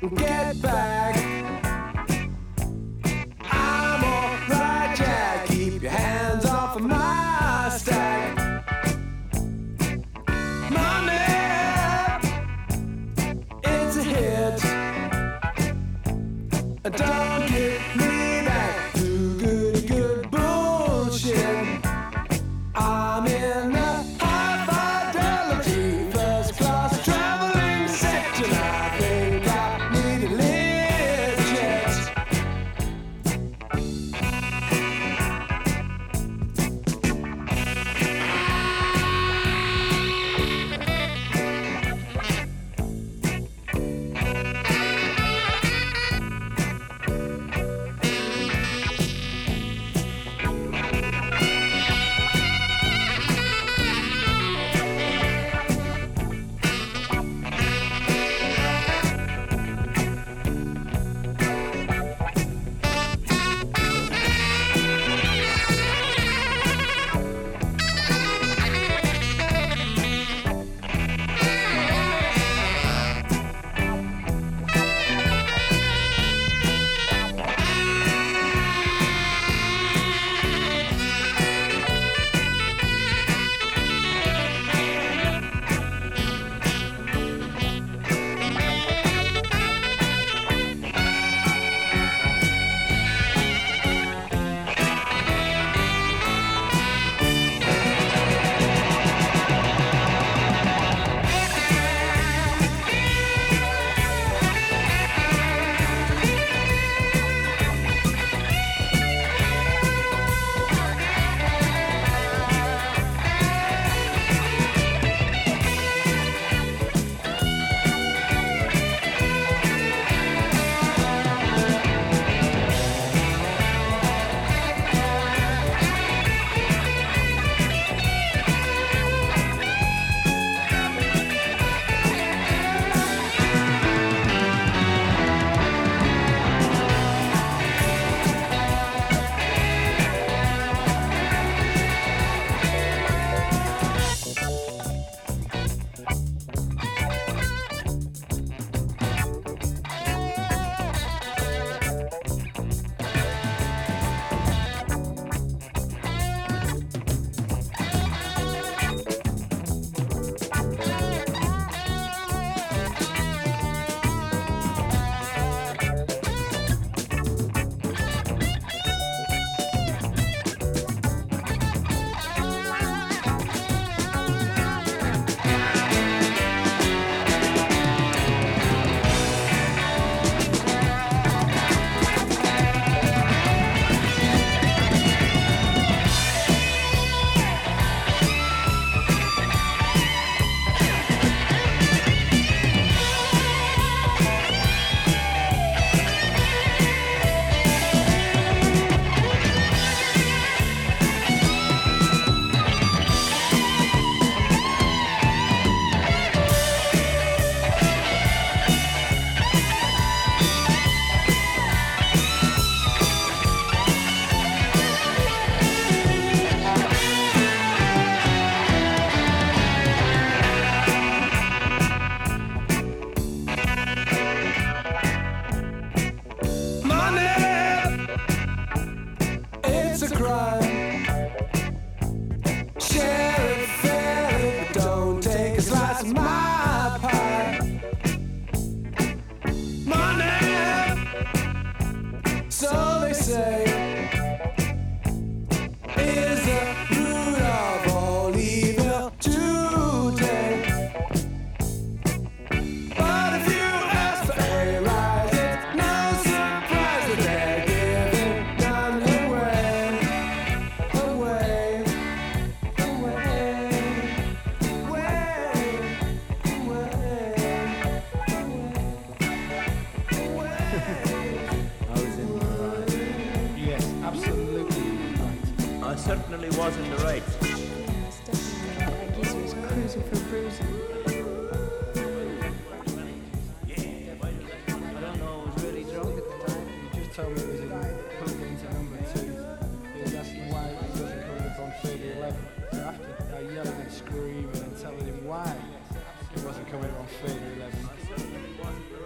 Get back. It's certainly was in the right. Right. That was cruising for bruising. I don't know, I was really drunk at the time. He just told me it was number two. He asking why wasn't coming on 3011. So after I yelling and screaming and telling him why it wasn't coming up on 3011,